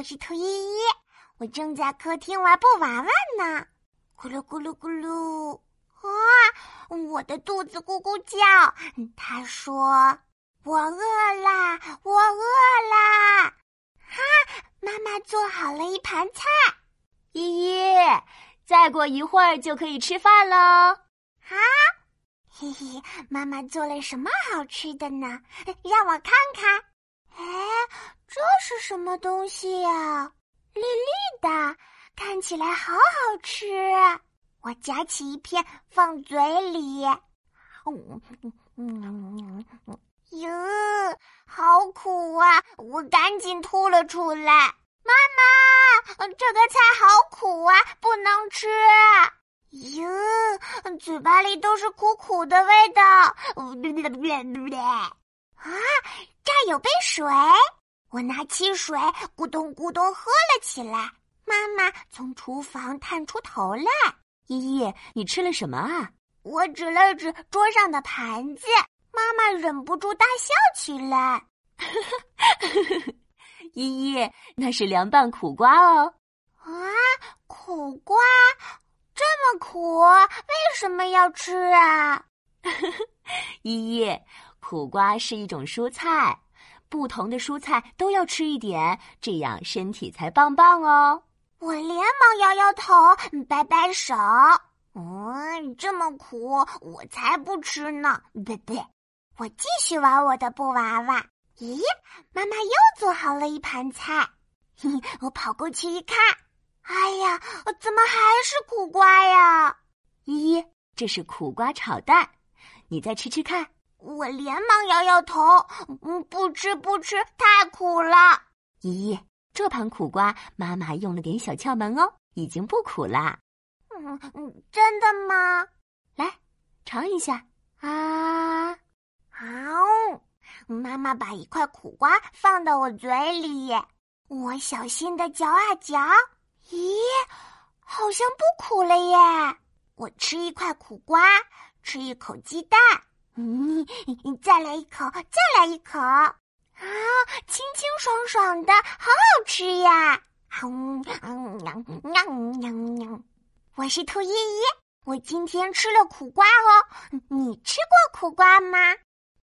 我是兔依依，我正在客厅玩布娃娃呢。咕噜咕噜咕噜，啊，我的肚子咕咕叫。他说：“我饿啦，我饿啦。”哈，妈妈做好了一盘菜。依依，再过一会儿就可以吃饭喽。啊，嘿嘿，妈妈做了什么好吃的呢？让我看看。什么东西呀？绿绿的，看起来好好吃。我夹起一片放嘴里，嗯嗯嗯嗯，哟，好苦啊！我赶紧吐了出来。妈妈，这个菜好苦啊，不能吃。哟，嘴巴里都是苦苦的味道。啊，这儿有杯水，我拿起水咕咚咕咚喝了起来。妈妈从厨房探出头来，依依，你吃了什么啊？我指了指桌上的盘子，妈妈忍不住大笑起来。依依，那是凉拌苦瓜哦。啊，苦瓜这么苦，为什么要吃啊？依依。苦瓜是一种蔬菜，不同的蔬菜都要吃一点，这样身体才棒棒哦。我连忙摇摇头，摆摆手。嗯，这么苦，我才不吃呢！对对，我继续玩我的布娃娃。咦，妈妈又做好了一盘菜。嘿，我跑过去一看，哎呀，怎么还是苦瓜呀？依依，这是苦瓜炒蛋，你再吃吃看。我连忙摇摇头，嗯，不吃不吃，太苦了。依依，这盘苦瓜妈妈用了点小窍门哦，已经不苦啦。嗯嗯，真的吗？来，尝一下啊！好，妈妈把一块苦瓜放到我嘴里，我小心的嚼啊嚼，咦，好像不苦了耶！我吃一块苦瓜，吃一口鸡蛋。嗯，再来一口，再来一口，啊，清清爽爽的，好好吃呀！嗯嗯娘娘娘娘，我是兔依依，我今天吃了苦瓜哦。你吃过苦瓜吗？